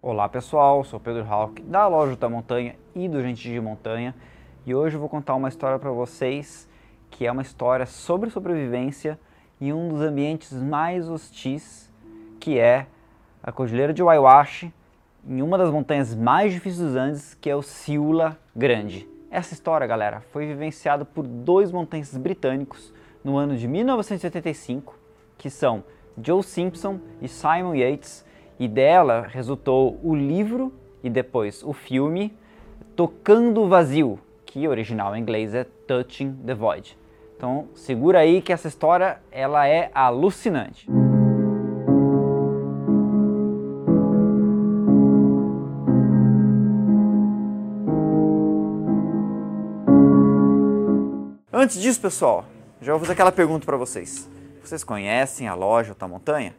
Olá pessoal, sou Pedro Hawk da Loja da Montanha e do Gente de Montanha e hoje eu vou contar uma história para vocês que é uma história sobre sobrevivência em um dos ambientes mais hostis que é a Cordilheira de Waiwashi, em uma das montanhas mais difíceis dos Andes, que é o Siula Grande. Essa história, galera, foi vivenciada por dois montanhistas britânicos no ano de 1985, que são Joe Simpson e Simon Yates, e dela resultou o livro e depois o filme Tocando o Vazio, que original em inglês é Touching the Void. Então segura aí que essa história ela é alucinante. Antes disso, pessoal, já vou fazer aquela pergunta para vocês. Vocês conhecem a loja Alta Montanha?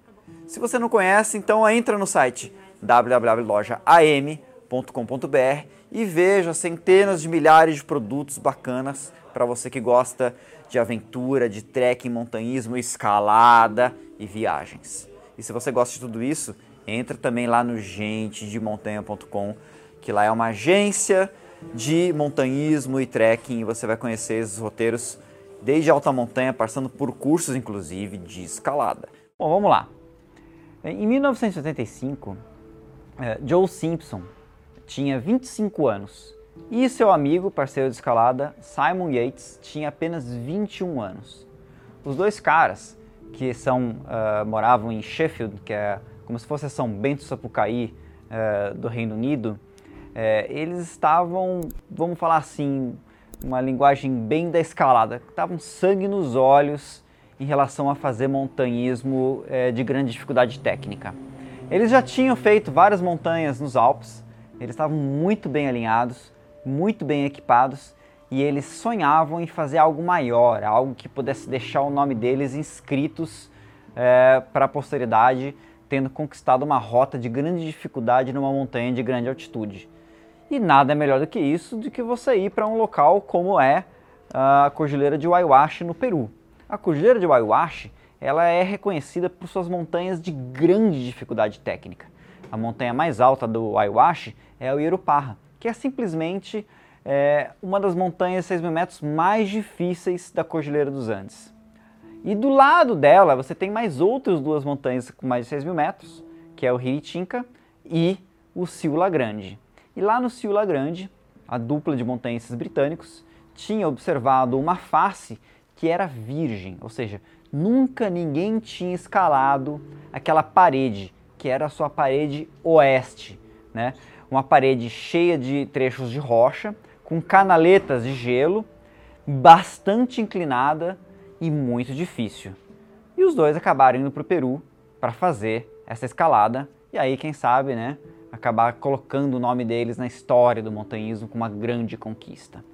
Se você não conhece, então entra no site www.lojaam.com.br e veja centenas de milhares de produtos bacanas para você que gosta de aventura, de trekking, montanhismo, escalada e viagens. E se você gosta de tudo isso, entra também lá no gentedemontanha.com, que lá é uma agência de montanhismo e trekking e você vai conhecer esses roteiros desde alta montanha, passando por cursos inclusive de escalada. Bom, vamos lá. Em 1985, eh, Joe Simpson tinha 25 anos e seu amigo, parceiro de escalada, Simon Yates, tinha apenas 21 anos. Os dois caras, que são uh, moravam em Sheffield, que é como se fosse São Bento Sapucaí uh, do Reino Unido, é, eles estavam, vamos falar assim, uma linguagem bem da escalada, estavam sangue nos olhos em relação a fazer montanhismo é, de grande dificuldade técnica. Eles já tinham feito várias montanhas nos Alpes, eles estavam muito bem alinhados, muito bem equipados e eles sonhavam em fazer algo maior, algo que pudesse deixar o nome deles inscritos é, para a posteridade, tendo conquistado uma rota de grande dificuldade numa montanha de grande altitude. E nada é melhor do que isso do que você ir para um local como é a Cordilheira de Waiwashi no Peru. A Cordilheira de Waiwashi ela é reconhecida por suas montanhas de grande dificuldade técnica. A montanha mais alta do Waiwashi é o Iruparra, que é simplesmente é, uma das montanhas 6 mil metros mais difíceis da Cordilheira dos Andes. E do lado dela você tem mais outras duas montanhas com mais de 6 mil metros, que é o Hiritinca e o Ciula Grande. E lá no Ciula Grande, a dupla de montanhistas britânicos tinha observado uma face que era virgem, ou seja, nunca ninguém tinha escalado aquela parede, que era a sua parede oeste, né? Uma parede cheia de trechos de rocha, com canaletas de gelo, bastante inclinada e muito difícil. E os dois acabaram indo para o Peru para fazer essa escalada, e aí, quem sabe, né, acabar colocando o nome deles na história do montanhismo como uma grande conquista.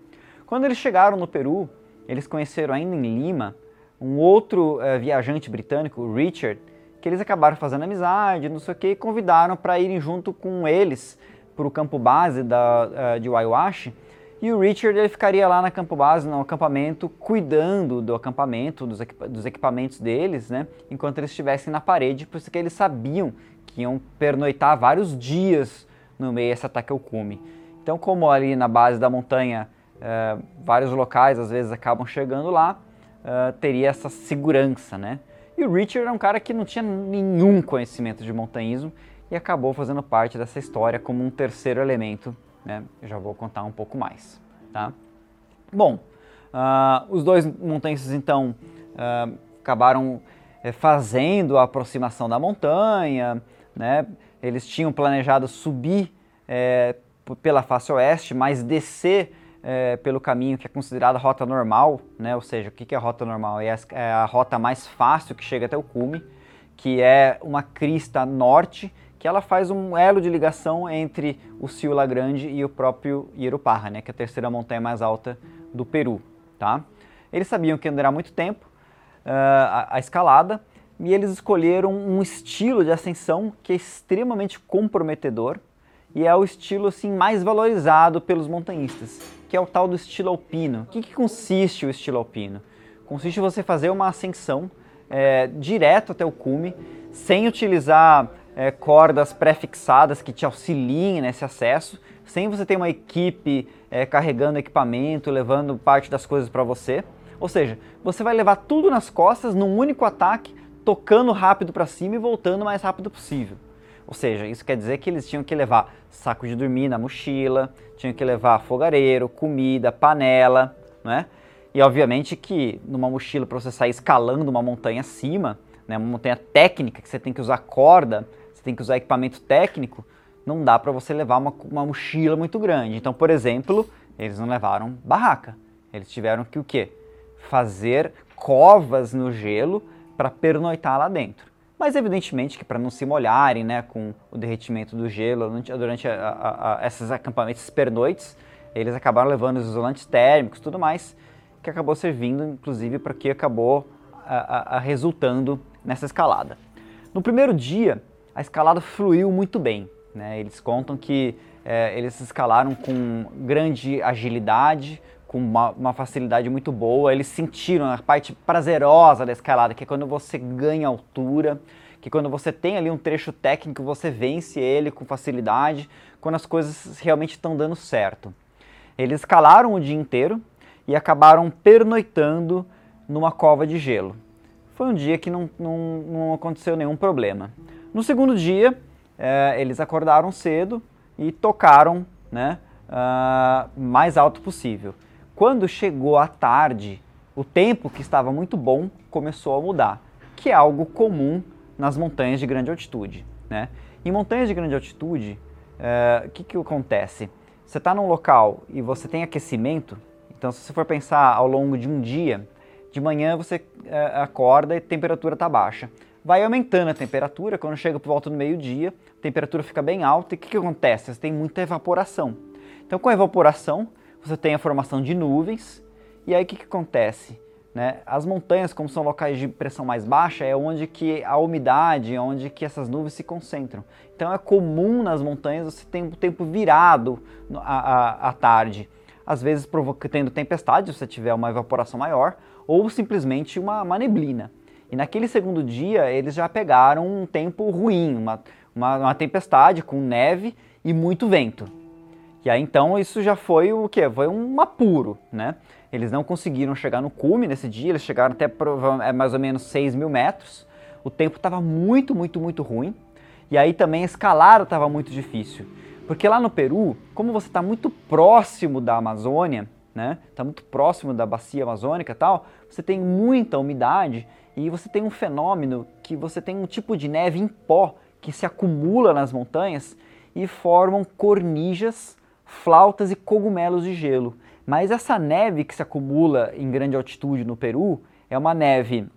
Quando eles chegaram no Peru, eles conheceram ainda em Lima um outro uh, viajante britânico, o Richard, que eles acabaram fazendo amizade, não sei o que, e convidaram para irem junto com eles para o campo base da, uh, de Waiwashi. E o Richard ele ficaria lá na campo base, no acampamento, cuidando do acampamento, dos, dos equipamentos deles, né? Enquanto eles estivessem na parede, por isso que eles sabiam que iam pernoitar vários dias no meio desse ataque ao cume. Então, como ali na base da montanha, uh, vários locais às vezes acabam chegando lá, uh, teria essa segurança, né? E o Richard é um cara que não tinha nenhum conhecimento de montanhismo e acabou fazendo parte dessa história como um terceiro elemento, né? Eu já vou contar um pouco mais, tá? Bom, uh, os dois montanhistas então acabaram eh, fazendo a aproximação da montanha, né? Eles tinham planejado subir pela face oeste, mas descer é, pelo caminho que é considerado rota normal, né? ou seja, o que é a rota normal? É a, é a rota mais fácil que chega até o cume, que é uma crista norte, que ela faz um elo de ligação entre o Ciula Grande e o próprio Iruparra, né? que é a terceira montanha mais alta do Peru. Tá? Eles sabiam que durar muito tempo uh, a, a escalada, e eles escolheram um estilo de ascensão que é extremamente comprometedor e é o estilo assim mais valorizado pelos montanhistas, que é o tal do estilo alpino. O que, que consiste o estilo alpino? Consiste em você fazer uma ascensão é, direto até o cume, sem utilizar é, cordas pré-fixadas que te auxiliem nesse acesso, sem você ter uma equipe é, carregando equipamento, levando parte das coisas para você. Ou seja, você vai levar tudo nas costas num único ataque, tocando rápido para cima e voltando o mais rápido possível. Ou seja, isso quer dizer que eles tinham que levar saco de dormir na mochila, tinham que levar fogareiro, comida, panela, né? E obviamente que numa mochila para você sair escalando uma montanha acima, né, uma montanha técnica que você tem que usar corda, você tem que usar equipamento técnico, não dá para você levar uma, uma mochila muito grande. Então, por exemplo, eles não levaram barraca. Eles tiveram que o quê? Fazer covas no gelo para pernoitar lá dentro. Mas evidentemente que para não se molharem né, com o derretimento do gelo durante a, a, a, esses acampamentos, pernoites, eles acabaram levando os isolantes térmicos tudo mais, que acabou servindo inclusive para que acabou resultando nessa escalada. No primeiro dia, a escalada fluiu muito bem. Né? Eles contam que é, eles escalaram com grande agilidade, com uma, uma, facilidade muito boa. Eles sentiram a parte prazerosa da escalada, que é quando você ganha altura, que quando você tem ali um trecho técnico, você vence ele com facilidade, quando as coisas realmente estão dando certo. Eles escalaram o dia inteiro e acabaram pernoitando numa cova de gelo. Foi um dia que não, não, não aconteceu nenhum problema. No segundo dia, é, eles acordaram cedo e tocaram né, uh, mais alto possível. Quando chegou a tarde, o tempo que estava muito bom começou a mudar, que é algo comum nas montanhas de grande altitude. Né? Em montanhas de grande altitude, é, o que, que acontece? Você está num local e você tem aquecimento, então se você for pensar ao longo de um dia, de manhã você uh, acorda e a temperatura está baixa. Vai aumentando a temperatura, quando chega por volta do meio-dia, a temperatura fica bem alta e o que, que acontece? Você tem muita evaporação. Então com a evaporação, você tem a formação de nuvens, e aí o que, que acontece? Né? As montanhas, como são locais de pressão mais baixa, é onde que a umidade, onde que essas nuvens se concentram. Então é comum nas montanhas você ter um tempo virado à, à, tarde. Às vezes tendo tempestade, se você tiver uma evaporação maior, ou simplesmente uma, uma neblina. E naquele segundo dia eles já pegaram um tempo ruim, uma, uma, uma tempestade com neve e muito vento. E aí então isso já foi o que? Foi um apuro, né? Eles não conseguiram chegar no cume nesse dia, eles chegaram até é, mais ou menos 6 mil metros. O tempo estava muito, muito, muito ruim. E aí também a escalada estava muito difícil. Porque lá no Peru, como você está muito próximo da Amazônia, né? Está muito próximo da bacia amazônica e tal, você tem muita umidade e você tem um fenômeno que você tem um tipo de neve em pó que se acumula nas montanhas e formam cornijas flautas e cogumelos de gelo. Mas essa neve que se acumula em grande altitude no Peru é uma neve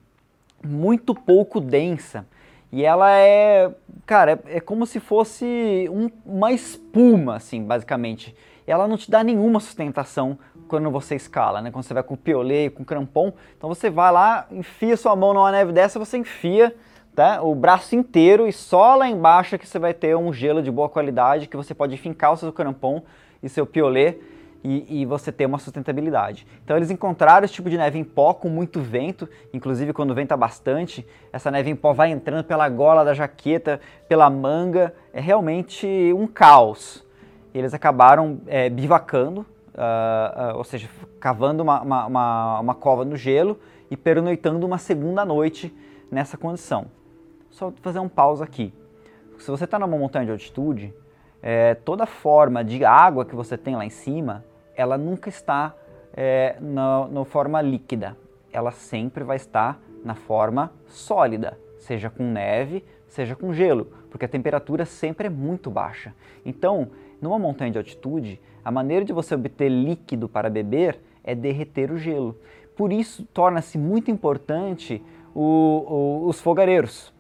muito pouco densa e ela é, cara, é, é como se fosse um, uma espuma, assim, basicamente. Ela não te dá nenhuma sustentação quando você escala, né? Quando você vai com piolet, com crampon, então você vai lá, enfia sua mão numa neve dessa, você enfia tá? o braço inteiro e só lá embaixo que você vai ter um gelo de boa qualidade que você pode fincar o seu crampon e seu piolet e, e, você ter uma sustentabilidade. Então eles encontraram esse tipo de neve em pó com muito vento, inclusive quando venta bastante, essa neve em pó vai entrando pela gola da jaqueta, pela manga, é realmente um caos. Eles acabaram é, bivacando, uh, uh, ou seja, cavando uma, uma, uma, uma cova no gelo e pernoitando uma segunda noite nessa condição. Só fazer um pausa aqui. Se você está numa montanha de altitude, é, toda forma de água que você tem lá em cima, ela nunca está é, na, forma líquida. Ela sempre vai estar na forma sólida, seja com neve, seja com gelo, porque a temperatura sempre é muito baixa. Então, numa montanha de altitude, a maneira de você obter líquido para beber é derreter o gelo. Por isso, torna-se muito importante o, o, os fogareiros,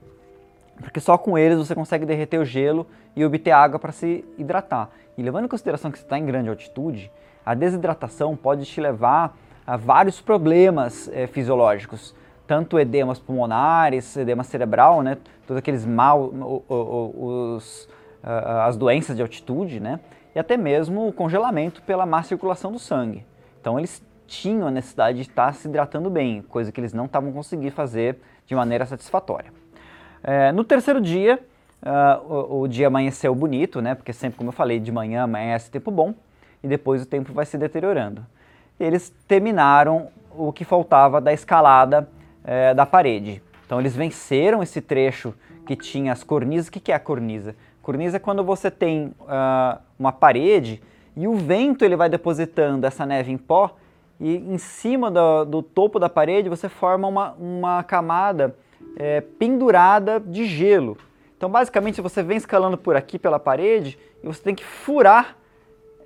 porque só com eles você consegue derreter o gelo e obter água para se hidratar. E levando em consideração que você está em grande altitude, a desidratação pode te levar a vários problemas é, fisiológicos, tanto edemas pulmonares, edema cerebral, né, todos aqueles mal, os, as doenças de altitude, né, e até mesmo o congelamento pela má circulação do sangue. Então eles tinham a necessidade de estar se hidratando bem, coisa que eles não estavam conseguindo fazer de maneira satisfatória. É, no terceiro dia, uh, o, o, dia amanheceu bonito, né? Porque sempre, como eu falei, de manhã amanhece tempo bom e depois o tempo vai se deteriorando. Eles terminaram o que faltava da escalada eh, da parede. Então eles venceram esse trecho que tinha as cornisas. O que, que é a cornisa? Cornisa é quando você tem uh, uma parede e o vento ele vai depositando essa neve em pó e em cima do, do topo da parede você forma uma, uma camada é, pendurada de gelo. Então, basicamente, você vem escalando por aqui pela parede e você tem que furar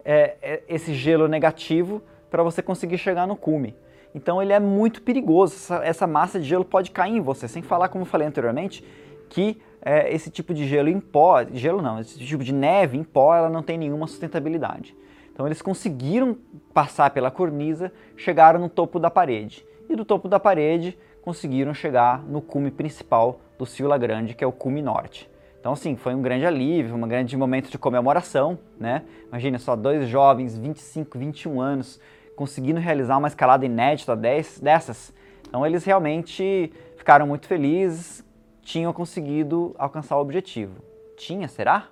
é, é esse gelo negativo para você conseguir chegar no cume. Então, ele é muito perigoso. Essa, essa, massa de gelo pode cair em você. Sem falar, como eu falei anteriormente, que é, esse tipo de gelo em pó, gelo não, esse tipo de neve em pó, ela não tem nenhuma sustentabilidade. Então, eles conseguiram passar pela cornisa, chegaram no topo da parede. E do topo da parede, conseguiram chegar no cume principal do Sila Grande, que é o cume norte. Então, assim, foi um grande alívio, um grande momento de comemoração, né? Imagina só dois jovens, 25, 21 anos, conseguindo realizar uma escalada inédita dessas. Então, eles realmente ficaram muito felizes, tinham conseguido alcançar o objetivo. Tinha, será?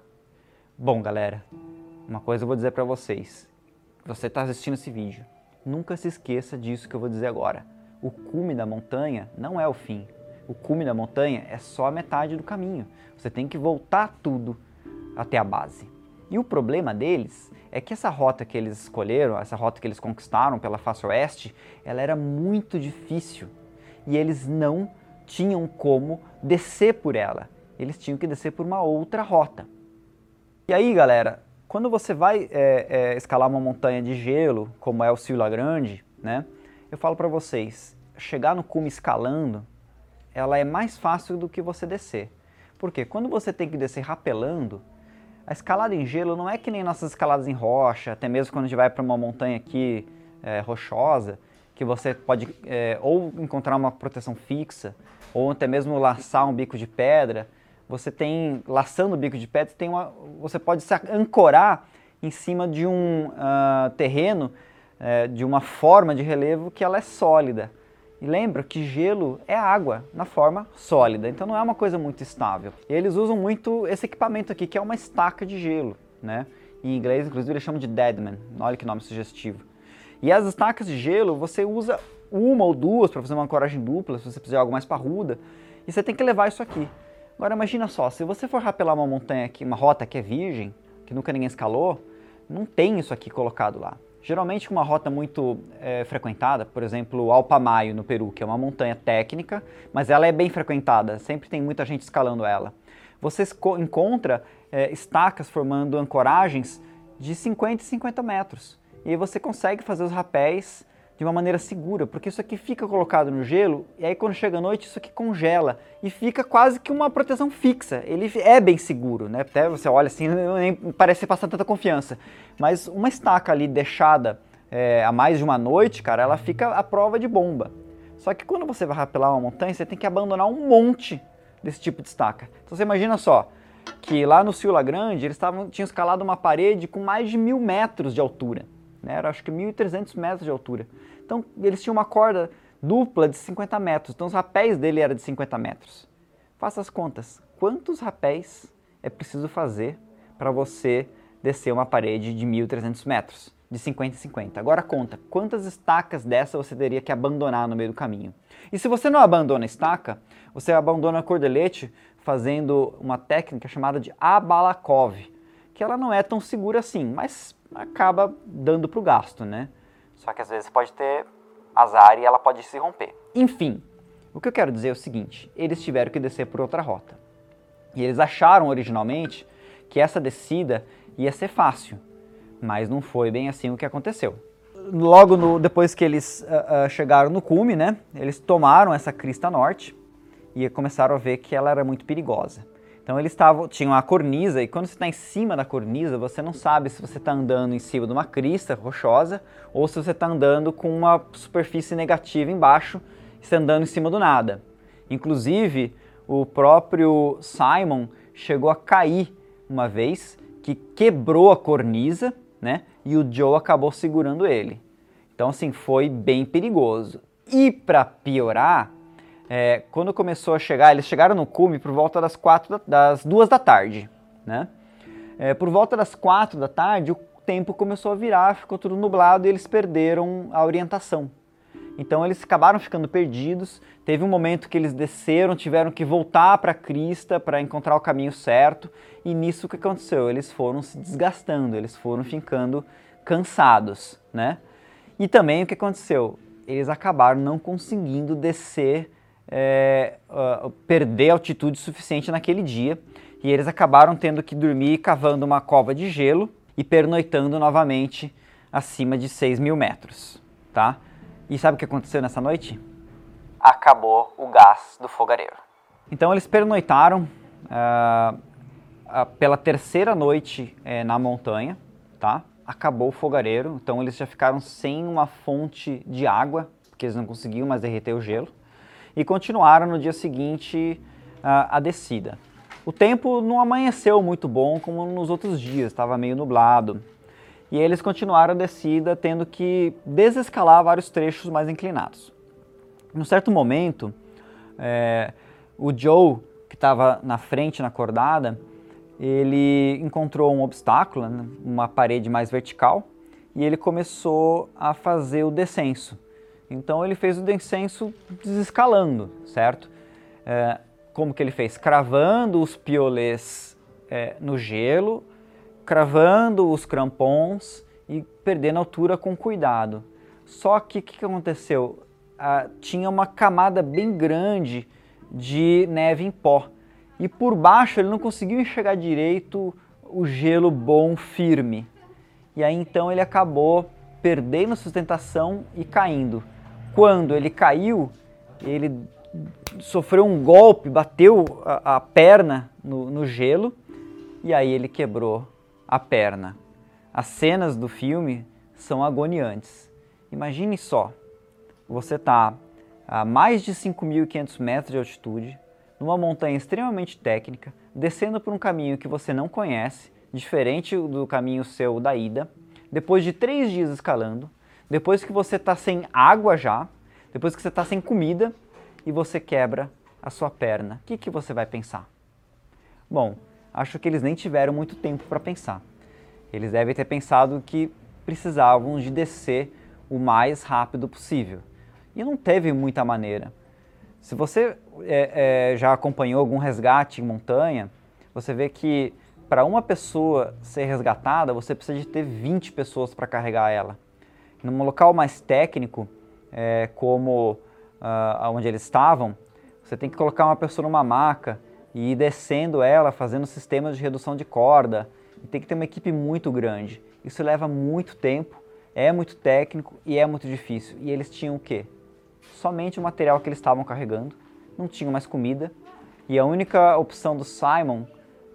Bom, galera, uma coisa eu vou dizer para vocês. Você está assistindo esse vídeo, nunca se esqueça disso que eu vou dizer agora o cume da montanha não é o fim. O cume da montanha é só a metade do caminho. Você tem que voltar tudo até a base. E o problema deles é que essa rota que eles escolheram, essa rota que eles conquistaram pela face oeste, ela era muito difícil e eles não tinham como descer por ela. Eles tinham que descer por uma outra rota. E aí, galera, quando você vai é, é, escalar uma montanha de gelo, como é o Sila Grande, né? Eu falo para vocês, chegar no cume escalando, ela é mais fácil do que você descer. Porque quando você tem que descer rapelando, a escalada em gelo não é que nem nossas escaladas em rocha, até mesmo quando a gente vai para uma montanha aqui é, rochosa, que você pode é, ou encontrar uma proteção fixa, ou até mesmo laçar um bico de pedra. Você tem, laçando o bico de pedra, tem uma, você pode se ancorar em cima de um uh, terreno é, de uma forma de relevo que ela é sólida. E lembra que gelo é água na forma sólida, então não é uma coisa muito estável. E eles usam muito esse equipamento aqui, que é uma estaca de gelo, né? Em inglês, inclusive, eles chamam de deadman. Olha que nome sugestivo. E as estacas de gelo, você usa uma ou duas para fazer uma ancoragem dupla, se você de algo mais parruda, e você tem que levar isso aqui. Agora imagina só, se você for rapelar uma montanha aqui, uma rota que é virgem, que nunca ninguém escalou, não tem isso aqui colocado lá. Geralmente uma rota muito é, frequentada, por exemplo, Alpamayo no Peru, que é uma montanha técnica, mas ela é bem frequentada, sempre tem muita gente escalando ela. Você encontra é, estacas formando ancoragens de 50 e 50 metros. E aí você consegue fazer os rapéis de uma maneira segura, porque isso aqui fica colocado no gelo e aí quando chega a noite isso aqui congela e fica quase que uma proteção fixa. Ele é bem seguro, né? Até você olha assim, nem parece passar tanta confiança. Mas uma estaca ali deixada é, há mais de uma noite, cara, ela fica à prova de bomba. Só que quando você vai rapelar uma montanha, você tem que abandonar um monte desse tipo de estaca. Então você imagina só, que lá no Ciula Grande eles tavam, tinham escalado uma parede com mais de mil metros de altura. Né? Era acho que 1.300 metros de altura. Então eles tinham uma corda dupla de 50 metros, então os rapéis dele eram de 50 metros. Faça as contas, quantos rapéis é preciso fazer para você descer uma parede de 1.300 metros, de 50 em 50? Agora conta, quantas estacas dessa você teria que abandonar no meio do caminho? E se você não abandona a estaca, você abandona a cordelete fazendo uma técnica chamada de abalakov, que ela não é tão segura assim, mas acaba dando para o gasto, né? Só que às vezes pode ter azar e ela pode se romper. Enfim, o que eu quero dizer é o seguinte: eles tiveram que descer por outra rota. E eles acharam originalmente que essa descida ia ser fácil, mas não foi bem assim o que aconteceu. Logo no, depois que eles uh, uh, chegaram no cume, né, eles tomaram essa crista norte e começaram a ver que ela era muito perigosa. Então eles tavam, tinham a cornisa e quando você está em cima da cornisa, você não sabe se você está andando em cima de uma crista rochosa ou se você está andando com uma superfície negativa embaixo e está andando em cima do nada. Inclusive, o próprio Simon chegou a cair uma vez, que quebrou a cornisa, né? E o Joe acabou segurando ele. Então, assim, foi bem perigoso. E para piorar, é, quando começou a chegar, eles chegaram no cume por volta das quatro da, das duas da tarde, né? É, por volta das quatro da tarde, o tempo começou a virar, ficou tudo nublado e eles perderam a orientação. Então eles acabaram ficando perdidos. Teve um momento que eles desceram, tiveram que voltar para a crista para encontrar o caminho certo. E nisso o que aconteceu? Eles foram se desgastando, eles foram ficando cansados, né? E também o que aconteceu? Eles acabaram não conseguindo descer, é, uh, perder altitude suficiente naquele dia. E eles acabaram tendo que dormir cavando uma cova de gelo e pernoitando novamente acima de 6 mil metros, tá? E sabe o que aconteceu nessa noite? Acabou o gás do fogareiro. Então eles pernoitaram uh, uh, pela terceira noite uh, na montanha, tá? Acabou o fogareiro, então eles já ficaram sem uma fonte de água, porque eles não conseguiam mais derreter o gelo, e continuaram no dia seguinte ah, a descida. O tempo não amanheceu muito bom como nos outros dias, estava meio nublado, e eles continuaram a descida, tendo que desescalar vários trechos mais inclinados. Num certo momento, é, o Joe, que estava na frente na cordada, ele encontrou um obstáculo, né, uma parede mais vertical, e ele começou a fazer o descenso. Então ele fez o descenso desescalando, certo? É, como que ele fez? Cravando os piolês é, no gelo cravando os crampons e perdendo altura com cuidado. Só que o que, que, aconteceu? Ah, tinha uma camada bem grande de neve em pó e por baixo ele não conseguiu enxergar direito o gelo bom firme. E aí então ele acabou perdendo sustentação e caindo. Quando ele caiu, ele sofreu um golpe, bateu a, a perna no, no gelo e aí ele quebrou a perna. As cenas do filme são agoniantes. Imagine só, você está a mais de 5.500 metros de altitude, numa montanha extremamente técnica, descendo por um caminho que você não conhece, diferente do caminho seu da ida, depois de três dias escalando, depois que você está sem água já, depois que você está sem comida e você quebra a sua perna, o que, que você vai pensar? Bom, acho que eles nem tiveram muito tempo para pensar. Eles devem ter pensado que precisavam de descer o mais rápido possível. E não teve muita maneira. Se você é, é, já acompanhou algum resgate em montanha, você vê que para uma pessoa ser resgatada, você precisa de ter 20 pessoas para carregar ela. Num local mais técnico, é, como uh, onde eles estavam, você tem que colocar uma pessoa numa maca e ir descendo ela, fazendo sistemas de redução de corda. E tem que ter uma equipe muito grande. Isso leva muito tempo, é muito técnico e é muito difícil. E eles tinham o quê? Somente o material que eles estavam carregando, não tinham mais comida. E a única opção do Simon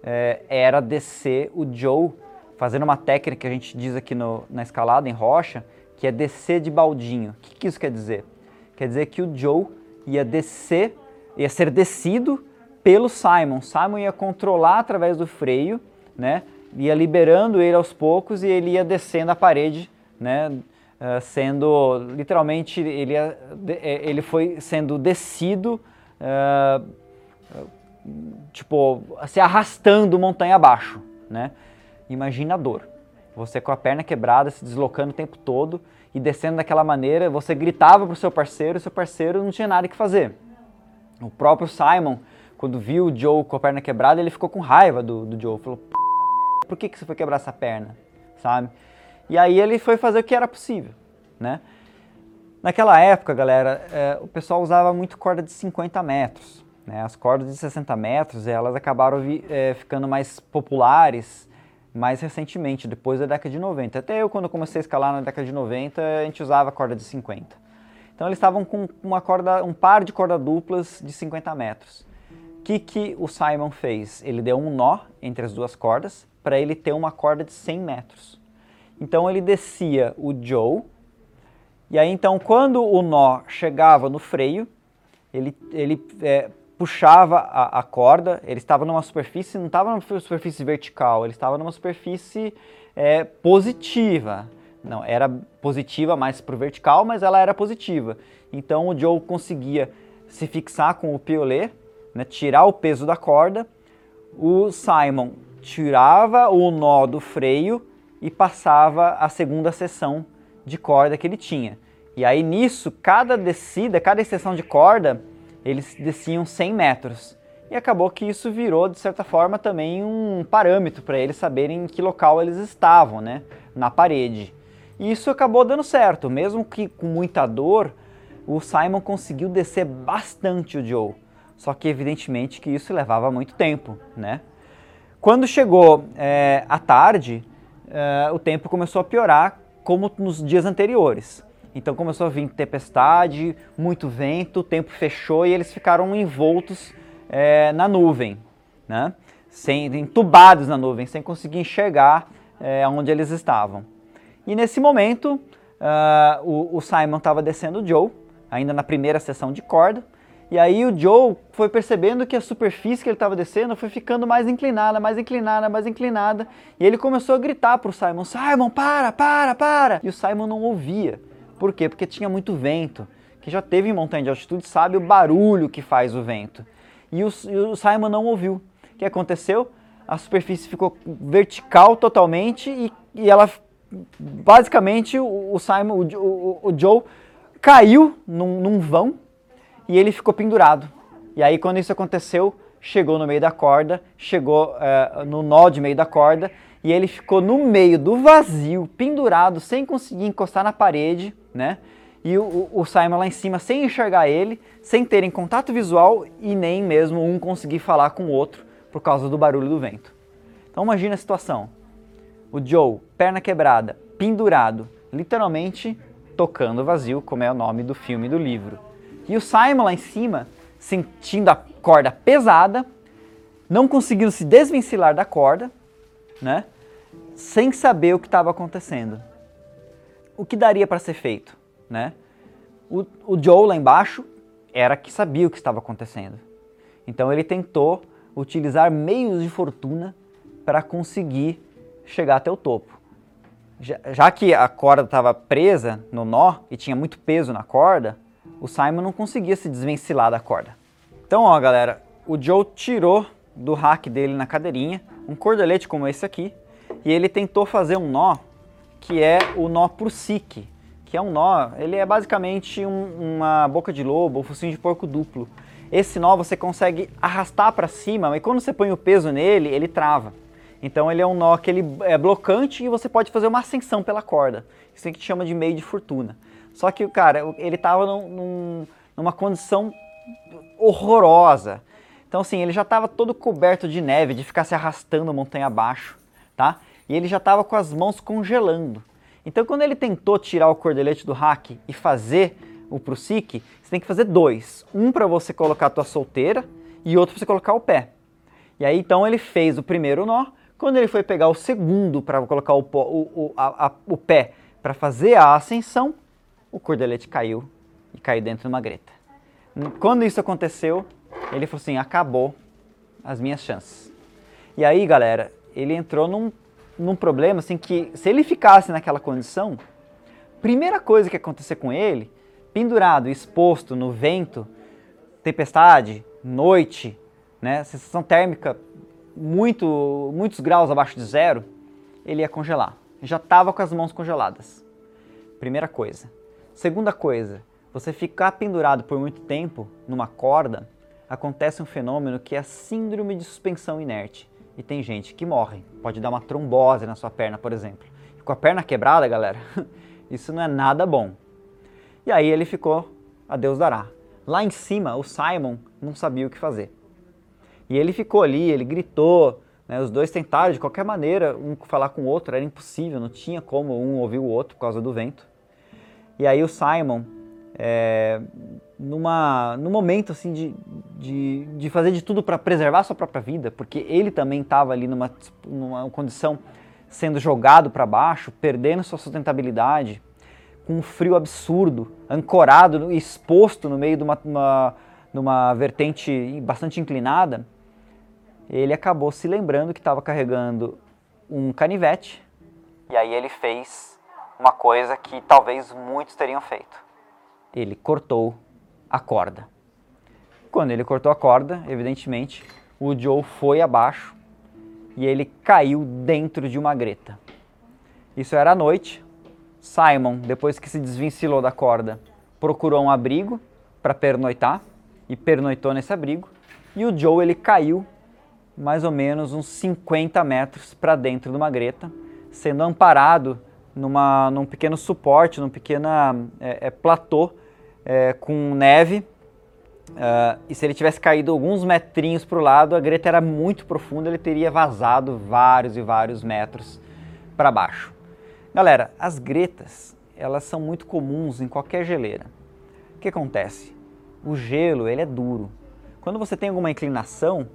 é, era descer o Joe, fazendo uma técnica que a gente diz aqui no, na escalada, em rocha, que é descer de baldinho. O que, que isso quer dizer? Quer dizer que o Joe ia descer, ia ser descido pelo Simon. Simon ia controlar através do freio, né, ia liberando ele aos poucos e ele ia descendo a parede, né, uh, sendo literalmente ele, ia, é, ele foi sendo descido, uh, tipo se arrastando montanha abaixo, né? Imagina a dor. Você com a perna quebrada, se deslocando o tempo todo e descendo daquela maneira, você gritava para o seu parceiro, e seu parceiro não tinha nada que fazer. O próprio Simon quando viu o Joe com a perna quebrada, ele ficou com raiva do, do Joe. Falou, por que, que você foi quebrar essa perna? Sabe? E aí ele foi fazer o que era possível, né? Naquela época, galera, é, o pessoal usava muito corda de 50 metros. Né? As cordas de 60 metros, elas acabaram vi, é, ficando mais populares mais recentemente, depois da década de 90. Até eu, quando comecei a escalar na década de 90, a gente usava corda de 50. Então eles estavam com uma corda, um par de corda duplas de 50 metros que, que o Simon fez? Ele deu um nó entre as duas cordas para ele ter uma corda de 100 metros. Então ele descia o Joe, e aí então quando o nó chegava no freio, ele, ele é, puxava a, a, corda, ele estava numa superfície, não estava numa superfície vertical, ele estava numa superfície é, positiva. Não, era positiva mais para o vertical, mas ela era positiva. Então o Joe conseguia se fixar com o piolet, né, tirar o peso da corda, o Simon tirava o nó do freio e passava a segunda seção de corda que ele tinha. E aí nisso, cada descida, cada extensão de corda, eles desciam 100 metros. E acabou que isso virou, de certa forma, também um parâmetro para eles saberem em que local eles estavam, né? Na parede. E isso acabou dando certo, mesmo que com muita dor, o Simon conseguiu descer bastante o Joe. Só que evidentemente que isso levava muito tempo, né? Quando chegou é, a tarde, é, o tempo começou a piorar, como nos dias anteriores. Então começou a vir tempestade, muito vento, o tempo fechou e eles ficaram envoltos é, na nuvem, né? sem, entubados na nuvem, sem conseguir enxergar é, onde eles estavam. E nesse momento, uh, o, o, Simon estava descendo o Joe, ainda na primeira sessão de corda, e aí o Joe foi percebendo que a superfície que ele estava descendo foi ficando mais inclinada, mais inclinada, mais inclinada, e ele começou a gritar para o Simon: Simon, para, para, para! E o Simon não ouvia. Por quê? Porque tinha muito vento. Quem já teve em montanha de altitude sabe o barulho que faz o vento e o, e o Simon não ouviu. O que aconteceu? A superfície ficou vertical totalmente e, e ela basicamente o, o Simon, o, o, o, Joe caiu num, num, vão e ele ficou pendurado. E aí quando isso aconteceu, chegou no meio da corda, chegou uh, no nó de meio da corda e ele ficou no meio do vazio, pendurado, sem conseguir encostar na parede, né? e o, o, Simon lá em cima sem enxergar ele, sem terem contato visual e nem mesmo um conseguir falar com o outro por causa do barulho do vento. Então imagina a situação. O Joe, perna quebrada, pendurado, literalmente tocando vazio, como é o nome do filme e do livro. E o Simon lá em cima, sentindo a corda pesada, não conseguindo se desvencilhar da corda, né? Sem saber o que estava acontecendo. O que daria para ser feito? né? O, o Joe lá embaixo era que sabia o que estava acontecendo. Então ele tentou utilizar meios de fortuna para conseguir chegar até o topo. Já, já que a corda estava presa no nó e tinha muito peso na corda, o Simon não conseguia se desvencilhar da corda. Então, ó, galera, o Joe tirou do rack dele na cadeirinha um cordelete como esse aqui e ele tentou fazer um nó que é o nó prussique, que é um nó, ele é basicamente um, uma boca de lobo ou focinho de porco duplo. Esse nó você consegue arrastar para cima, mas quando você põe o peso nele, ele trava. Então ele é um nó que ele é blocante e você pode fazer uma ascensão pela corda. Isso é que chama de meio de fortuna. Só que, cara, ele estava num, num, numa condição horrorosa. Então, assim, ele já estava todo coberto de neve, de ficar se arrastando montanha abaixo, tá? E ele já estava com as mãos congelando. Então, quando ele tentou tirar o cordelete do rack e fazer o prussique, você tem que fazer dois. Um para você colocar a tua solteira e outro para você colocar o pé. E aí, então, ele fez o primeiro nó. Quando ele foi pegar o segundo para colocar o, o, a, a, o pé para fazer a ascensão, o cordelete caiu e caiu dentro de uma greta. Quando isso aconteceu, ele falou assim: acabou as minhas chances. E aí, galera, ele entrou num num problema assim que se ele ficasse naquela condição, primeira coisa que ia acontecer com ele, pendurado, exposto no vento, tempestade, noite, né, sensação térmica muito muitos graus abaixo de zero, ele ia congelar. Já estava com as mãos congeladas. Primeira coisa. Segunda coisa, você ficar pendurado por muito tempo numa corda, acontece um fenômeno que é a síndrome de suspensão inerte e tem gente que morre. Pode dar uma trombose na sua perna, por exemplo. E com a perna quebrada, galera, isso não é nada bom. E aí ele ficou, a Deus dará. Lá em cima, o Simon não sabia o que fazer. E ele ficou ali, ele gritou, né, os dois tentaram de qualquer maneira um falar com o outro, era impossível, não tinha como um ouvir o outro por causa do vento. E aí o Simon é, numa, num momento assim de, de, de fazer de tudo para preservar sua própria vida, porque ele também estava ali numa, numa condição sendo jogado para baixo, perdendo sua sustentabilidade, com um frio absurdo, ancorado, exposto no meio de uma, uma, numa vertente bastante inclinada, ele acabou se lembrando que estava carregando um canivete, e aí ele fez uma coisa que talvez muitos teriam feito ele cortou a corda. Quando ele cortou a corda, evidentemente, o Joe foi abaixo e ele caiu dentro de uma greta. Isso era à noite. Simon, depois que se desvencilhou da corda, procurou um abrigo para pernoitar e pernoitou nesse abrigo. E o Joe ele caiu mais ou menos uns 50 metros para dentro de uma greta, sendo amparado numa, num pequeno suporte, num pequeno é, é, platô é, com neve. Uh, e se ele tivesse caído alguns metrinhos para o lado, a greta era muito profunda, ele teria vazado vários e vários metros para baixo. Galera, as gretas, elas são muito comuns em qualquer geleira. O que acontece? O gelo, ele é duro. Quando você tem alguma inclinação,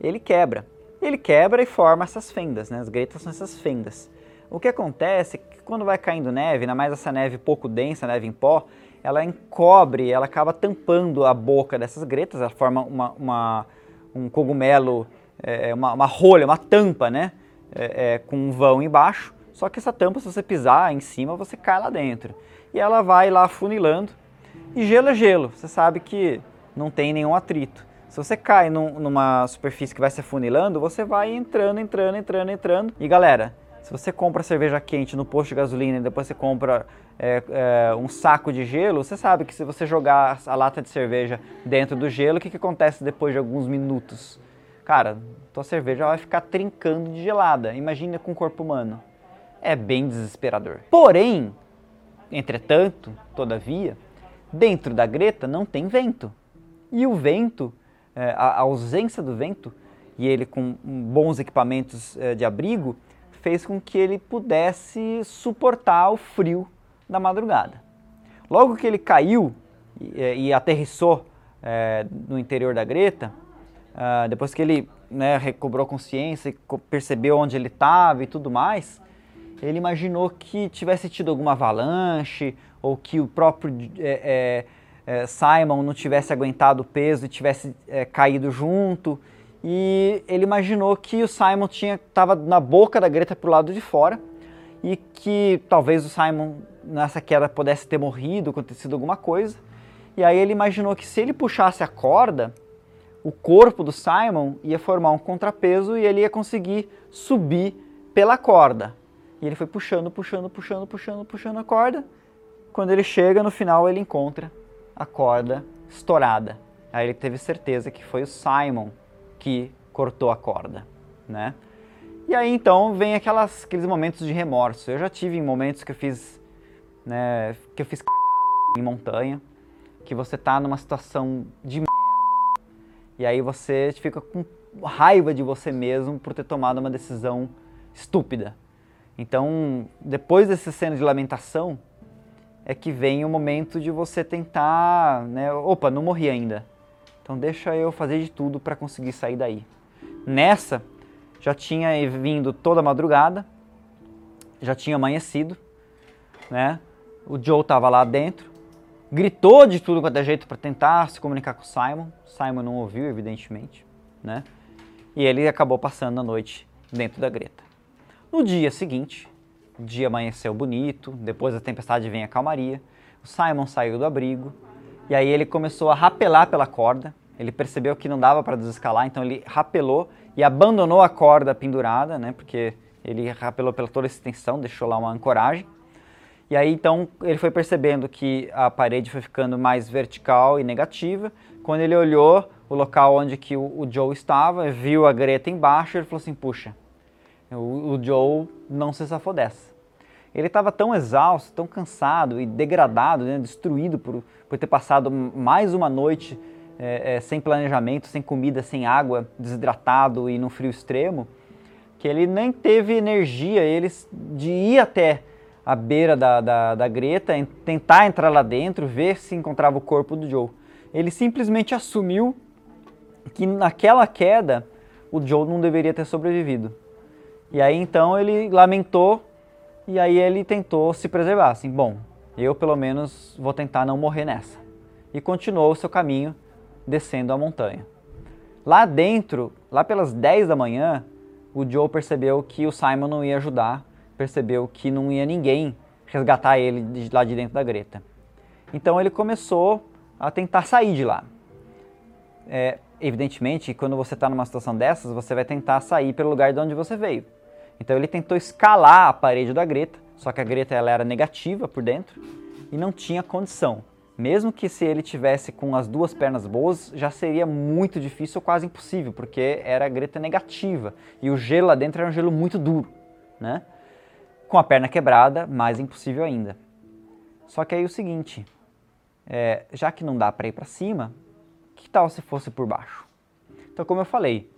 ele quebra. Ele quebra e forma essas fendas, né? As gretas são essas fendas. O que acontece é que quando vai caindo neve, ainda mais essa neve pouco densa, neve em pó, ela encobre, ela acaba tampando a boca dessas gretas, ela forma uma, uma um cogumelo, é, uma, uma, rolha, uma tampa, né? É, é, com um vão embaixo. Só que essa tampa, se você pisar em cima, você cai lá dentro. E ela vai lá funilando. E gelo é gelo, você sabe que não tem nenhum atrito. Se você cai num, numa superfície que vai se afunilando, você vai entrando, entrando, entrando, entrando. E galera, se você compra cerveja quente no posto de gasolina e depois você compra é, é, um saco de gelo, você sabe que se você jogar a lata de cerveja dentro do gelo, o que, que acontece depois de alguns minutos? Cara, tua cerveja vai ficar trincando de gelada. Imagina com o corpo humano. É bem desesperador. Porém, entretanto, todavia, dentro da greta não tem vento. E o vento é, a ausência do vento e ele com bons equipamentos é, de abrigo fez com que ele pudesse suportar o frio da madrugada. Logo que ele caiu e, é, e aterrissou é, no interior da greta, uh, depois que ele né, recobrou consciência e percebeu onde ele estava e tudo mais, ele imaginou que tivesse tido alguma avalanche ou que o próprio é, é, Simon não tivesse aguentado o peso e tivesse caído junto. E ele imaginou que o Simon estava na boca da Greta para o lado de fora e que talvez o Simon nessa queda pudesse ter morrido, acontecido alguma coisa. E aí ele imaginou que se ele puxasse a corda, o corpo do Simon ia formar um contrapeso e ele ia conseguir subir pela corda. E ele foi puxando, puxando, puxando, puxando, puxando a corda. Quando ele chega no final, ele encontra a corda estourada. Aí ele teve certeza que foi o Simon que cortou a corda, né? E aí então vem aquelas, aqueles momentos de remorso. Eu já tive momentos que eu fiz, né, que eu fiz em montanha, que você tá numa situação de merda, e aí você fica com raiva de você mesmo por ter tomado uma decisão estúpida. Então, depois dessa cena de lamentação, é que vem o momento de você tentar, né, opa, não morri ainda. Então deixa eu fazer de tudo para conseguir sair daí. Nessa, já tinha vindo toda madrugada, já tinha amanhecido, né? O Joe estava lá dentro, gritou de tudo quanto é jeito para tentar se comunicar com o Simon. Simon não ouviu, evidentemente, né? E ele acabou passando a noite dentro da greta. No dia seguinte, o dia amanheceu bonito, depois da tempestade vem a calmaria. O Simon saiu do abrigo e aí ele começou a rapelar pela corda. Ele percebeu que não dava para desescalar, então ele rapelou e abandonou a corda pendurada, né? Porque ele rapelou pela toda a extensão, deixou lá uma ancoragem. E aí então ele foi percebendo que a parede foi ficando mais vertical e negativa. Quando ele olhou o local onde que o, Joe estava, viu a greta embaixo, ele falou assim: "Puxa, o, o Joe não se safou dessa. Ele estava tão exausto, tão cansado e degradado, né, destruído por, por ter passado mais uma noite é, é, sem planejamento, sem comida, sem água, desidratado e no frio extremo, que ele nem teve energia ele, de ir até a beira da, da, da greta, tentar entrar lá dentro, ver se encontrava o corpo do Joe. Ele simplesmente assumiu que naquela queda o Joe não deveria ter sobrevivido. E aí então ele lamentou e aí ele tentou se preservar, assim, bom, eu pelo menos vou tentar não morrer nessa. E continuou o seu caminho descendo a montanha. Lá dentro, lá pelas 10 da manhã, o Joe percebeu que o Simon não ia ajudar, percebeu que não ia ninguém resgatar ele de lá de dentro da greta. Então ele começou a tentar sair de lá. é, evidentemente, quando você está numa situação dessas, você vai tentar sair pelo lugar de onde você veio. Então ele tentou escalar a parede da greta, só que a greta ela era negativa por dentro e não tinha condição. Mesmo que se ele tivesse com as duas pernas boas, já seria muito difícil ou quase impossível, porque era a greta negativa e o gelo lá dentro era um gelo muito duro, né? Com a perna quebrada, mais impossível ainda. Só que aí o seguinte, é, já que não dá para ir para cima, que tal se fosse por baixo? Então, como eu falei,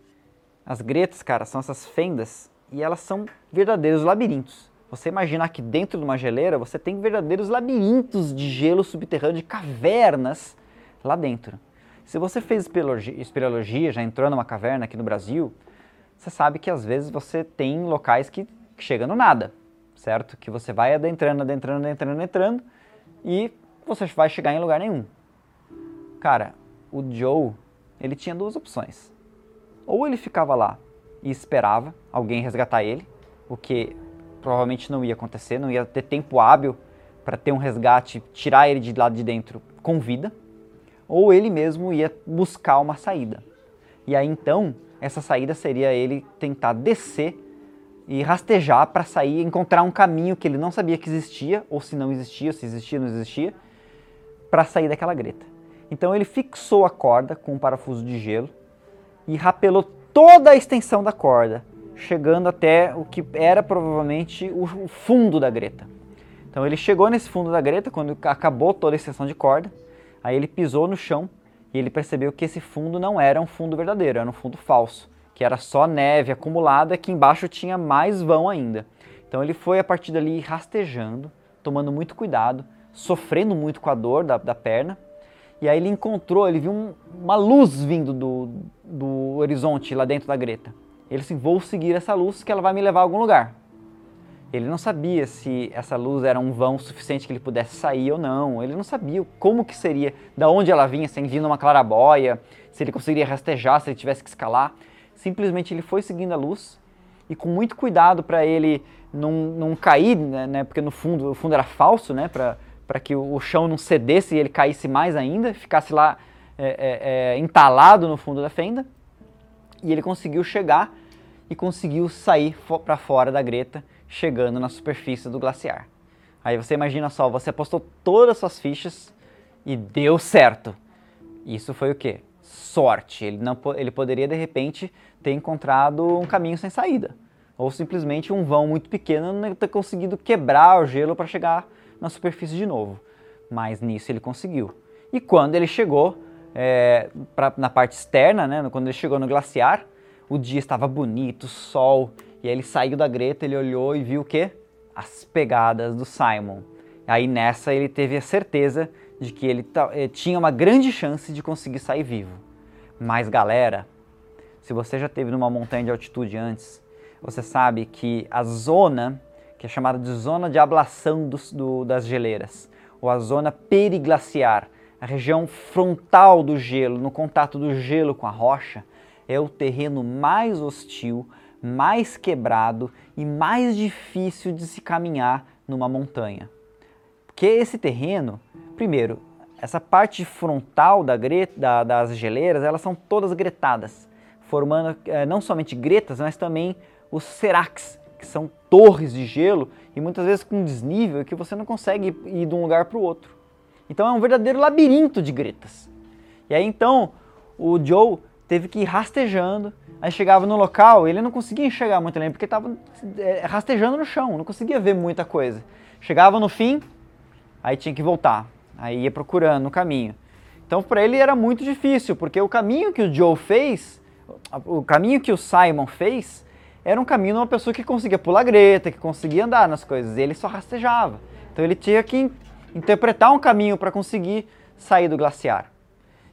as gretas, cara, são essas fendas e elas são verdadeiros labirintos. Você imaginar que dentro de uma geleira você tem verdadeiros labirintos de gelo subterrâneo, de cavernas lá dentro. Se você fez espeleologia, já entrou numa caverna aqui no Brasil, você sabe que às vezes você tem locais que chega no nada, certo? Que você vai adentrando, adentrando, adentrando, adentrando e você vai chegar em lugar nenhum. Cara, o Joe, ele tinha duas opções. Ou ele ficava lá e esperava alguém resgatar ele, o que provavelmente não ia acontecer, não ia ter tempo hábil para ter um resgate, tirar ele de lá de dentro com vida, ou ele mesmo ia buscar uma saída. E aí então, essa saída seria ele tentar descer e rastejar para sair, encontrar um caminho que ele não sabia que existia, ou se não existia, se existia ou não existia, para sair daquela greta. Então ele fixou a corda com um parafuso de gelo e rapelou toda a extensão da corda, chegando até o que era provavelmente o fundo da greta. Então ele chegou nesse fundo da greta quando acabou toda a extensão de corda, aí ele pisou no chão e ele percebeu que esse fundo não era um fundo verdadeiro, era um fundo falso que era só neve acumulada, que embaixo tinha mais vão ainda. Então ele foi a partir dali rastejando, tomando muito cuidado, sofrendo muito com a dor da, da perna. E aí ele encontrou, ele viu um, uma luz vindo do, do horizonte lá dentro da greta. Ele disse, vou seguir essa luz que ela vai me levar a algum lugar. Ele não sabia se essa luz era um vão suficiente que ele pudesse sair ou não. Ele não sabia como que seria, da onde ela vinha, se vindo uma clarabóia, se ele conseguiria rastejar, se ele tivesse que escalar simplesmente ele foi seguindo a luz e com muito cuidado para ele não, não cair, né, né, porque no fundo o fundo era falso, né, para que o, o, chão não cedesse e ele caísse mais ainda, ficasse lá é, é, é, entalado no fundo da fenda. E ele conseguiu chegar e conseguiu sair para fora da greta, chegando na superfície do glaciar. Aí você imagina só, você apostou todas as suas fichas e deu certo. Isso foi o quê? sorte. Ele, não, ele poderia, de repente, ter encontrado um caminho sem saída. Ou simplesmente um vão muito pequeno não ter conseguido quebrar o gelo para chegar na superfície de novo. Mas nisso ele conseguiu. E quando ele chegou é, pra, na parte externa, né, quando ele chegou no glaciar, o dia estava bonito, sol, e aí ele saiu da greta, ele olhou e viu o quê? As pegadas do Simon. Aí nessa ele teve a certeza de que ele eh, tinha uma grande chance de conseguir sair vivo. Mas galera, se você já teve numa montanha de altitude antes, você sabe que a zona, que é chamada de zona de ablação do, das geleiras, ou a zona periglaciar, a região frontal do gelo, no contato do gelo com a rocha, é o terreno mais hostil, mais quebrado e mais difícil de se caminhar numa montanha. Porque esse terreno Primeiro, essa parte frontal da greta, da, das geleiras, elas são todas gretadas, formando é, não somente gretas, mas também os seracs, que são torres de gelo e muitas vezes com desnível que você não consegue ir de um lugar para o outro. Então é um verdadeiro labirinto de gretas. E aí então o Joe teve que ir rastejando, aí chegava no local, ele não conseguia enxergar muito além, porque estava é, rastejando no chão, não conseguia ver muita coisa. Chegava no fim, aí tinha que voltar. Aí ia procurando no caminho. Então para ele era muito difícil, porque o caminho que o Joe fez, o caminho que o Simon fez, era um caminho de uma pessoa que conseguia pular greta, que conseguia andar nas coisas, ele só rastejava. Então ele tinha que interpretar um caminho para conseguir sair do glaciar.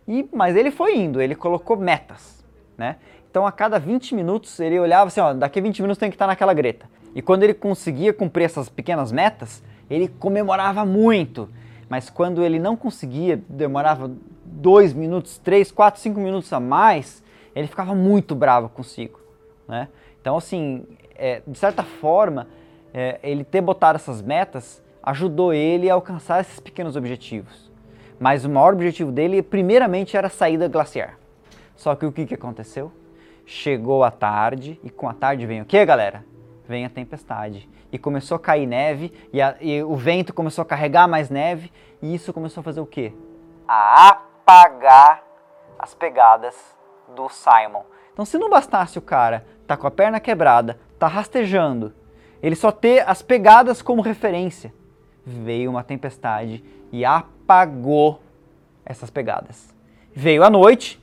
E, mas ele foi indo, ele colocou metas, né? Então a cada 20 minutos ele olhava assim, ó, daqui a 20 minutos tem que estar naquela greta. E quando ele conseguia cumprir essas pequenas metas, ele comemorava muito mas quando ele não conseguia, demorava dois minutos, três, quatro, cinco minutos a mais, ele ficava muito bravo consigo, né? Então, assim, é, de certa forma, é, ele ter botado essas metas ajudou ele a alcançar esses pequenos objetivos. Mas o maior objetivo dele, primeiramente, era a saída glaciar. Só que o que, que aconteceu? Chegou a tarde e com a tarde vem o que, galera? Vem a tempestade. E começou a cair neve e, a, e o vento começou a carregar mais neve e isso começou a fazer o quê? A apagar as pegadas do Simon. Então, se não bastasse o cara tá com a perna quebrada, tá rastejando, ele só ter as pegadas como referência, veio uma tempestade e apagou essas pegadas. Veio a noite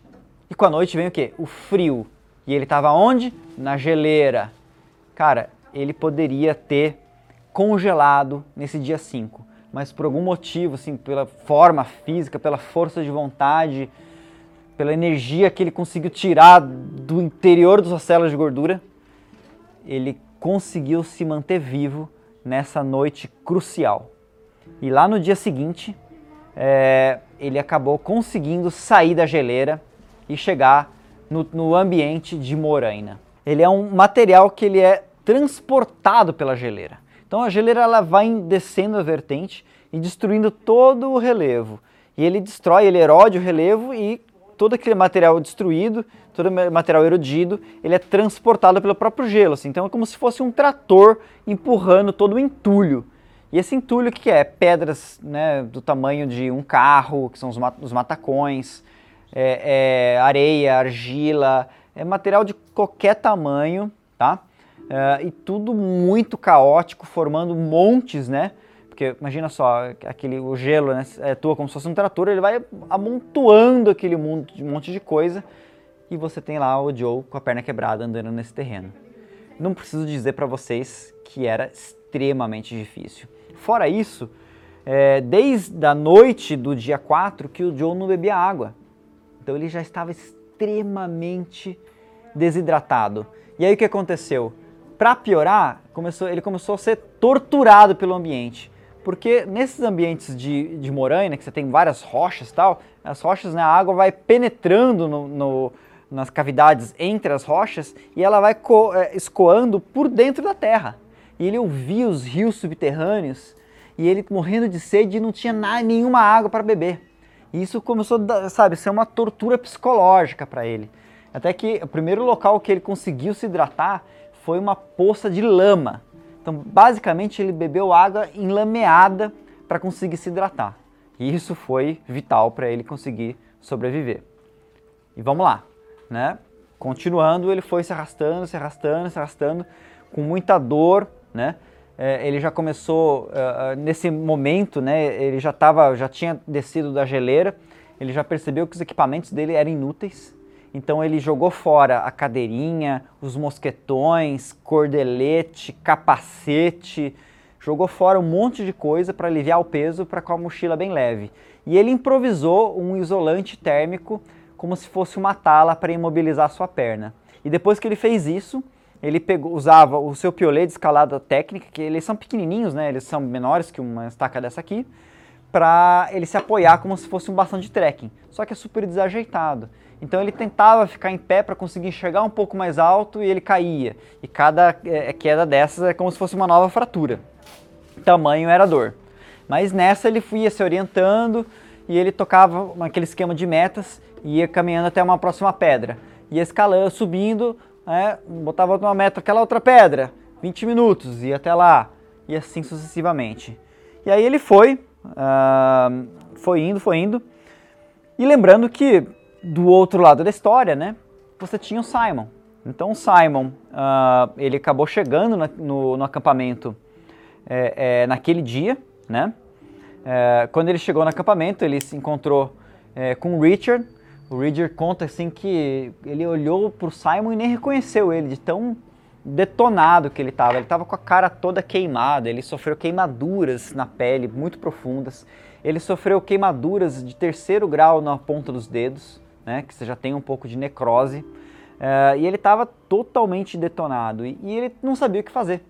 e com a noite vem o quê? O frio. E ele estava onde? Na geleira. Cara, ele poderia ter congelado nesse dia 5, mas por algum motivo, assim, pela forma física, pela força de vontade, pela energia que ele conseguiu tirar do interior das suas células de gordura, ele conseguiu se manter vivo nessa noite crucial. E lá no dia seguinte, é, ele acabou conseguindo sair da geleira e chegar no, no ambiente de Moraina. Ele é um material que ele é transportado pela geleira. Então a geleira ela vai descendo a vertente e destruindo todo o relevo. E ele destrói, ele erode o relevo e todo aquele material destruído, todo o material erodido, ele é transportado pelo próprio gelo. Assim. Então é como se fosse um trator empurrando todo o entulho. E esse entulho o que é? Pedras né, do tamanho de um carro, que são os, mat os matacões, é, é, areia, argila, é material de qualquer tamanho, tá? É, e tudo muito caótico, formando montes, né? Porque imagina só, aquele, o gelo né, atua como se fosse um trator, ele vai amontoando aquele monte de coisa e você tem lá o Joe com a perna quebrada andando nesse terreno. Não preciso dizer para vocês que era extremamente difícil. Fora isso, é, desde a noite do dia 4 que o Joe não bebia água. Então ele já estava extremamente desidratado. E aí o que aconteceu? Para piorar, começou, ele começou a ser torturado pelo ambiente. Porque nesses ambientes de, de moraina, que você tem várias rochas e tal, as rochas, né, a água vai penetrando no, no, nas cavidades entre as rochas e ela vai é, escoando por dentro da terra. E ele ouvia os rios subterrâneos e ele morrendo de sede e não tinha nenhuma água para beber. E isso começou, sabe, ser uma tortura psicológica para ele. Até que o primeiro local que ele conseguiu se hidratar foi uma poça de lama. Então, basicamente, ele bebeu água enlameada para conseguir se hidratar. E isso foi vital para ele conseguir sobreviver. E vamos lá, né? Continuando, ele foi se arrastando, se arrastando, se arrastando, com muita dor, né? É, ele já começou uh, nesse momento, né? Ele já tava, já tinha descido da geleira. Ele já percebeu que os equipamentos dele eram inúteis então ele jogou fora a cadeirinha, os mosquetões, cordelete, capacete, jogou fora um monte de coisa para aliviar o peso para com a mochila bem leve. E ele improvisou um isolante térmico como se fosse uma tala para imobilizar sua perna. E depois que ele fez isso, ele pegou, usava o seu piolet de escalada técnica, que eles são pequenininhos, né? Eles são menores que uma estaca dessa aqui, para ele se apoiar como se fosse um bastão de trekking. Só que é super desajeitado. Então ele tentava ficar em pé para conseguir enxergar um pouco mais alto e ele caía. E cada é, queda dessas é como se fosse uma nova fratura. Tamanho era dor. Mas nessa ele ia se orientando e ele tocava naquele esquema de metas e ia caminhando até uma próxima pedra. Ia escalando, subindo, né, botava uma meta, aquela outra pedra, 20 minutos, ia até lá, e assim sucessivamente. E aí ele foi, uh, foi indo, foi indo, e lembrando que do outro lado da história, né, você tinha o Simon. Então o Simon, uh, ele acabou chegando na, no, no, acampamento é, é, naquele dia, né? É, quando ele chegou no acampamento, ele se encontrou é, com o Richard. O Richard conta assim que ele olhou para o Simon e nem reconheceu ele, de tão detonado que ele estava. Ele estava com a cara toda queimada, ele sofreu queimaduras na pele muito profundas. Ele sofreu queimaduras de terceiro grau na ponta dos dedos né, que você já tem um pouco de necrose, uh, e ele estava totalmente detonado e, e, ele não sabia o que fazer,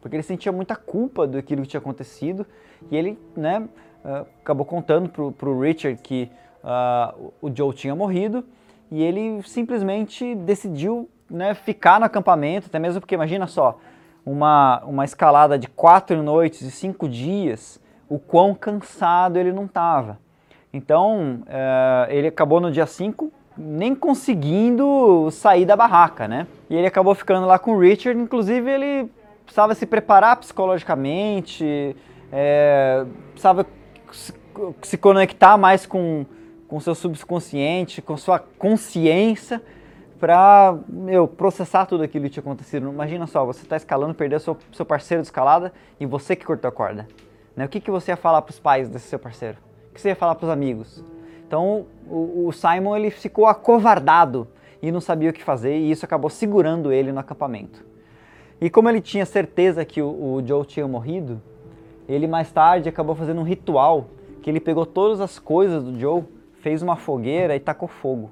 porque ele sentia muita culpa do que tinha acontecido e ele né, uh, acabou contando para o Richard que uh, o Joe tinha morrido e ele simplesmente decidiu né, ficar no acampamento, até mesmo porque imagina só, uma, uma escalada de quatro noites e cinco dias, o quão cansado ele não estava. Então, uh, ele acabou no dia 5 nem conseguindo sair da barraca, né? E ele acabou ficando lá com o Richard, inclusive ele precisava se preparar psicologicamente, é, precisava se, se conectar mais com com seu subconsciente, com sua consciência para processar tudo aquilo que tinha acontecido. Imagina só, você está escalando, perdeu seu, seu parceiro de escalada e você que cortou a corda. Né? O que, que você ia falar para os pais desse seu parceiro? O que você ia falar para os amigos? Então o, o, Simon ele ficou acovardado e não sabia o que fazer e isso acabou segurando ele no acampamento. E como ele tinha certeza que o, o Joe tinha morrido, ele mais tarde acabou fazendo um ritual que ele pegou todas as coisas do Joe fez uma fogueira e tacou fogo,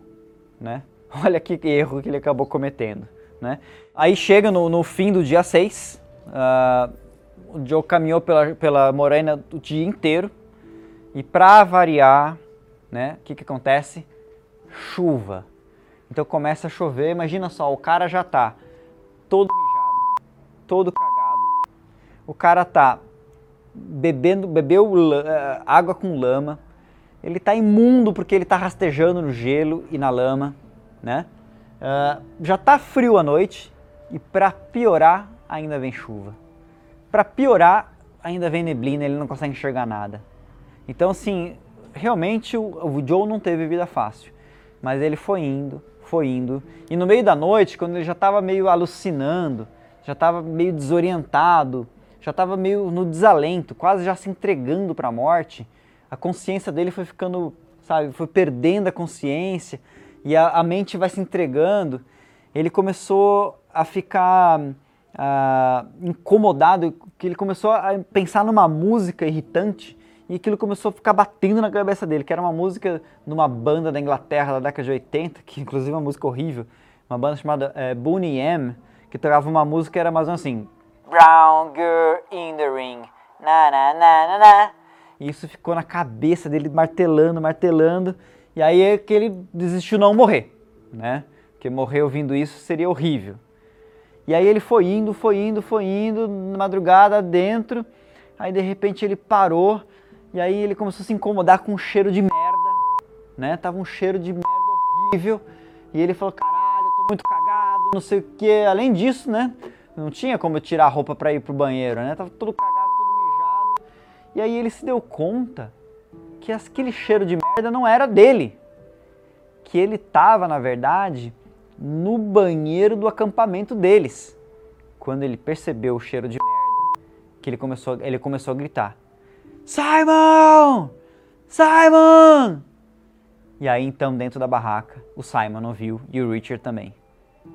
né? Olha que erro que ele acabou cometendo, né? Aí chega no, no fim do dia 6, uh, ah, o Joe caminhou pela, pela morena o dia inteiro e para variar, né? O que que acontece? Chuva. Então começa a chover, imagina só, o cara já tá todo mijado, todo cagado. O cara tá bebendo, bebeu uh, água com lama, ele está imundo porque ele está rastejando no gelo e na lama, né? Uh, já está frio à noite e para piorar ainda vem chuva. Para piorar ainda vem neblina, ele não consegue enxergar nada. Então assim, realmente o, o Joe não teve vida fácil, mas ele foi indo, foi indo e no meio da noite, quando ele já estava meio alucinando, já estava meio desorientado, já estava meio no desalento, quase já se entregando para a morte, a consciência dele foi ficando, sabe, foi perdendo a consciência e a, a mente vai se entregando. Ele começou a ficar uh, incomodado, que ele começou a pensar numa música irritante e aquilo começou a ficar batendo na cabeça dele, que era uma música de uma banda da Inglaterra da década de 80, que inclusive é uma música horrível, uma banda chamada é, M, que tocava uma música que era mais ou menos assim: Brown girl in the ring, na na na na na. E isso ficou na cabeça dele, martelando, martelando. E aí é que ele desistiu não morrer, né? Porque morrer ouvindo isso seria horrível. E aí ele foi indo, foi indo, foi indo, na madrugada dentro. Aí de repente ele parou e aí ele começou a se incomodar com um cheiro de merda, né? Tava um cheiro de merda horrível. E ele falou: "Caralho, tô muito cagado, não sei o quê". Além disso, né? Não tinha como eu tirar a roupa para ir pro banheiro, né? Tava todo cagado e aí ele se deu conta que aquele cheiro de merda não era dele. Que ele estava, na verdade, no banheiro do acampamento deles. Quando ele percebeu o cheiro de merda, que ele começou, ele começou a gritar: Simon! Simon! E aí então, dentro da barraca, o Simon ouviu e o Richard também.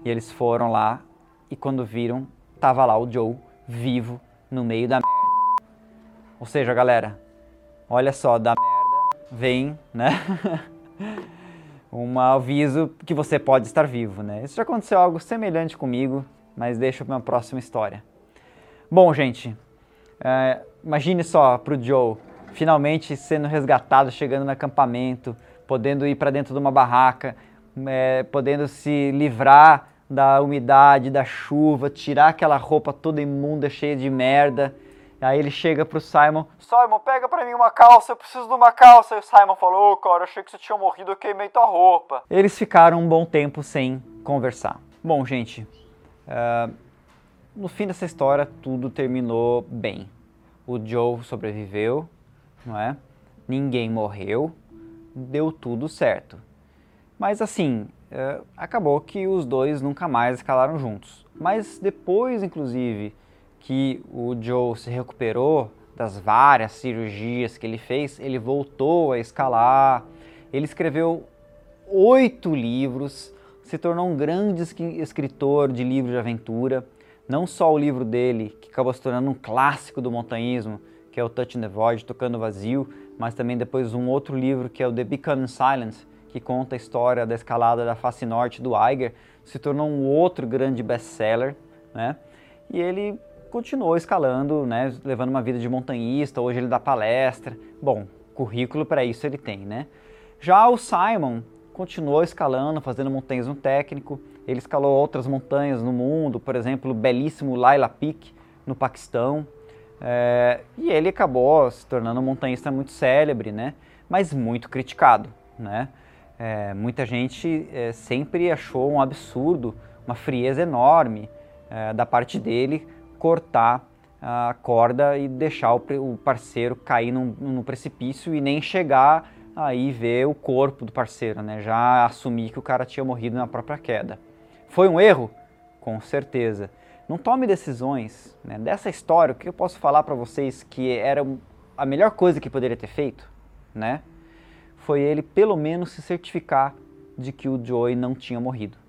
E eles foram lá e quando viram, tava lá o Joe vivo no meio da merda. Ou seja, galera, olha só, da merda vem, né? um aviso que você pode estar vivo, né? Isso já aconteceu algo semelhante comigo, mas deixa para uma próxima história. Bom, gente, é, imagine só para o Joe finalmente sendo resgatado, chegando no acampamento, podendo ir para dentro de uma barraca, é, podendo se livrar da umidade, da chuva, tirar aquela roupa toda imunda, cheia de merda Aí ele chega pro Simon, Simon, pega pra mim uma calça, eu preciso de uma calça. E o Simon falou, oh, cara, achei que você tinha morrido, eu queimei tua roupa. Eles ficaram um bom tempo sem conversar. Bom, gente, uh, no fim dessa história tudo terminou bem. O Joe sobreviveu, não é? Ninguém morreu, deu tudo certo. Mas assim, uh, acabou que os dois nunca mais escalaram juntos. Mas depois, inclusive, que o Joe se recuperou das várias cirurgias que ele fez, ele voltou a escalar, ele escreveu oito livros, se tornou um grande escritor de livros de aventura. Não só o livro dele, que acabou se tornando um clássico do montanhismo, que é o Touch in the Void, Tocando Vazio, mas também depois um outro livro que é o The Beacon Silence, que conta a história da escalada da face norte do Eiger, se tornou um outro grande best-seller, né? E ele continuou escalando, né, levando uma vida de montanhista, hoje ele dá palestra. Bom, currículo para isso ele tem, né? Já o Simon continuou escalando, fazendo montanhismo técnico. Ele escalou outras montanhas no mundo, por exemplo, o belíssimo Laila Peak no Paquistão. É, e ele acabou se tornando um montanhista muito célebre, né? Mas muito criticado, né? É, muita gente é, sempre achou um absurdo, uma frieza enorme da parte dele cortar a corda e deixar o, parceiro cair num, precipício e nem chegar aí ver o corpo do parceiro, né? Já assumir que o cara tinha morrido na própria queda. Foi um erro? Com certeza. Não tome decisões. Né? Dessa história, o que eu posso falar para vocês que era a melhor coisa que poderia ter feito, né? Foi ele pelo menos se certificar de que o Joey não tinha morrido,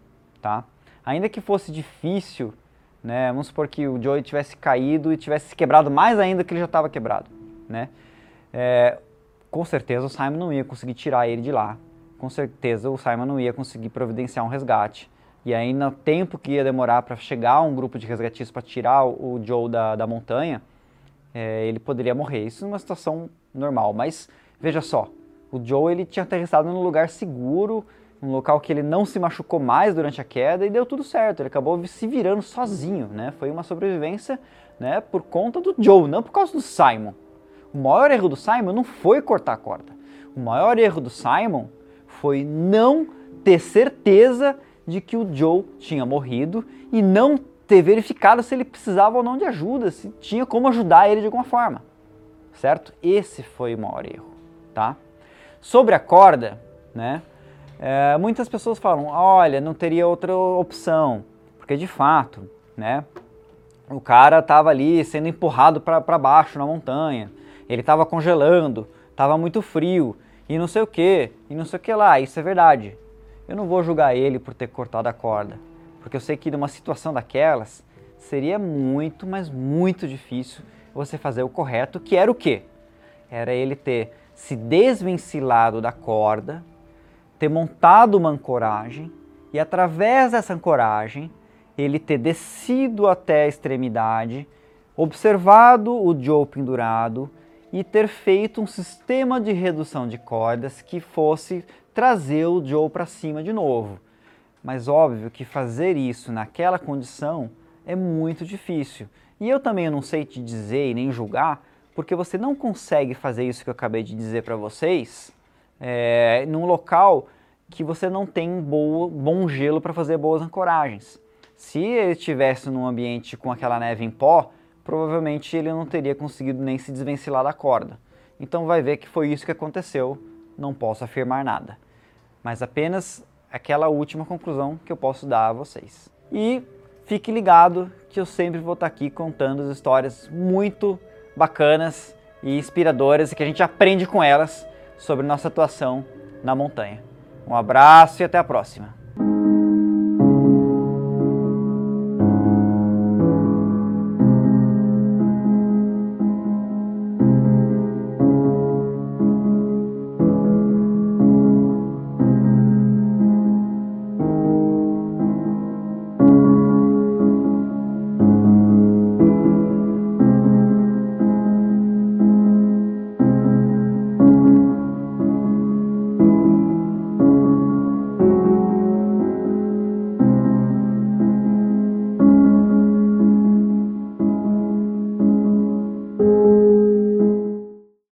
tá? Ainda que fosse difícil, né? Vamos supor que o Joey tivesse caído e tivesse quebrado mais ainda que ele já estava quebrado, né? É, com certeza o Simon não ia conseguir tirar ele de lá. Com certeza o Simon não ia conseguir providenciar um resgate. E aí, no tempo que ia demorar para chegar um grupo de resgatistas para tirar o Joe da, da montanha, é, ele poderia morrer. Isso numa situação normal. Mas veja só, o Joe ele tinha aterrissado num lugar seguro, um local que ele não se machucou mais durante a queda e deu tudo certo. Ele acabou se virando sozinho, né? Foi uma sobrevivência, né, por conta do Joe, não por causa do Simon. O maior erro do Simon não foi cortar a corda. O maior erro do Simon foi não ter certeza de que o Joe tinha morrido e não ter verificado se ele precisava ou não de ajuda, se tinha como ajudar ele de alguma forma. Certo? Esse foi o maior erro, tá? Sobre a corda, né? É, muitas pessoas falam, olha, não teria outra opção, porque de fato, né? O cara estava ali sendo empurrado para baixo na montanha ele estava congelando, estava muito frio e não sei o que, e não sei o que lá, isso é verdade. Eu não vou julgar ele por ter cortado a corda, porque eu sei que numa situação daquelas seria muito, mas muito difícil você fazer o correto, que era o quê? Era ele ter se desvencilhado da corda, ter montado uma ancoragem e através dessa ancoragem ele ter descido até a extremidade, observado o Joe pendurado e ter feito um sistema de redução de cordas que fosse trazer o Joe para cima de novo. Mas óbvio que fazer isso naquela condição é muito difícil. E eu também não sei te dizer e nem julgar, porque você não consegue fazer isso que eu acabei de dizer para vocês é, num local que você não tem boa, bom gelo para fazer boas ancoragens. Se ele estivesse num ambiente com aquela neve em pó, provavelmente ele não teria conseguido nem se desvencilhar da corda. Então vai ver que foi isso que aconteceu, não posso afirmar nada. Mas apenas aquela última conclusão que eu posso dar a vocês. E fique ligado que eu sempre vou estar aqui contando histórias muito bacanas e inspiradoras e que a gente aprende com elas sobre nossa atuação na montanha. Um abraço e até a próxima!